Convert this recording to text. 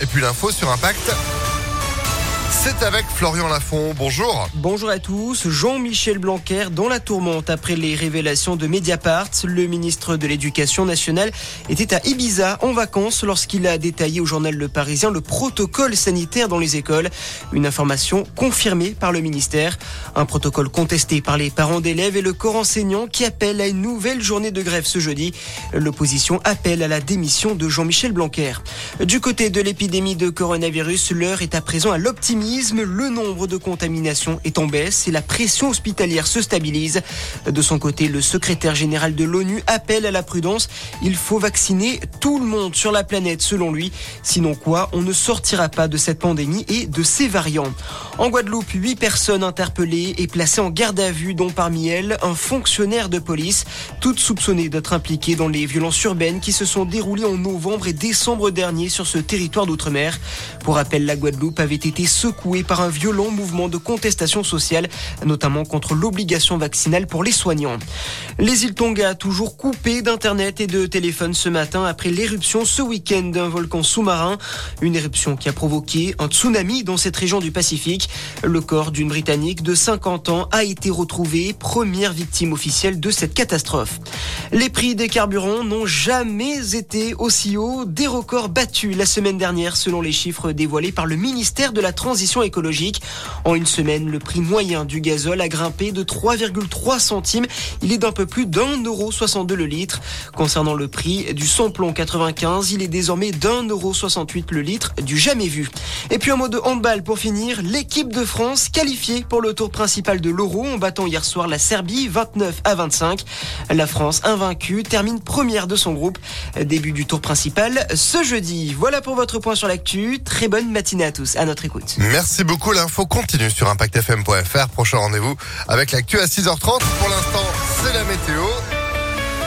Et puis l'info sur Impact. C'est avec Florian Lafont. Bonjour. Bonjour à tous. Jean-Michel Blanquer dans la tourmente après les révélations de Mediapart. Le ministre de l'Éducation nationale était à Ibiza en vacances lorsqu'il a détaillé au journal Le Parisien le protocole sanitaire dans les écoles. Une information confirmée par le ministère. Un protocole contesté par les parents d'élèves et le corps enseignant qui appelle à une nouvelle journée de grève ce jeudi. L'opposition appelle à la démission de Jean-Michel Blanquer. Du côté de l'épidémie de coronavirus, l'heure est à présent à l'optimisme le nombre de contaminations est en baisse et la pression hospitalière se stabilise. De son côté, le secrétaire général de l'ONU appelle à la prudence. Il faut vacciner tout le monde sur la planète, selon lui. Sinon quoi, on ne sortira pas de cette pandémie et de ses variants. En Guadeloupe, huit personnes interpellées et placées en garde à vue, dont parmi elles un fonctionnaire de police, toutes soupçonnées d'être impliquées dans les violences urbaines qui se sont déroulées en novembre et décembre dernier sur ce territoire d'outre-mer. Pour rappel, la Guadeloupe avait été secouée par un violent mouvement de contestation sociale, notamment contre l'obligation vaccinale pour les soignants. Les îles Tonga, toujours coupées d'Internet et de téléphone ce matin après l'éruption ce week-end d'un volcan sous-marin. Une éruption qui a provoqué un tsunami dans cette région du Pacifique. Le corps d'une Britannique de 50 ans a été retrouvé, première victime officielle de cette catastrophe. Les prix des carburants n'ont jamais été aussi hauts. Des records battus la semaine dernière selon les chiffres dévoilés par le ministère de la Transition écologique. En une semaine, le prix moyen du gazole a grimpé de 3,3 centimes. Il est d'un peu plus d'un euro 62 le litre. Concernant le prix du samplon 95, il est désormais d'un euro 68 le litre du jamais vu. Et puis un mot de handball pour finir. L'équipe de France qualifiée pour le tour principal de l'Euro en battant hier soir la Serbie 29 à 25. La France invaincue termine première de son groupe. Début du tour principal ce jeudi. Voilà pour votre point sur l'actu. Très bonne matinée à tous. À notre écoute. Merci beaucoup. L'info continue sur impactfm.fr. Prochain rendez-vous avec l'actu à 6h30. Pour l'instant, c'est la météo.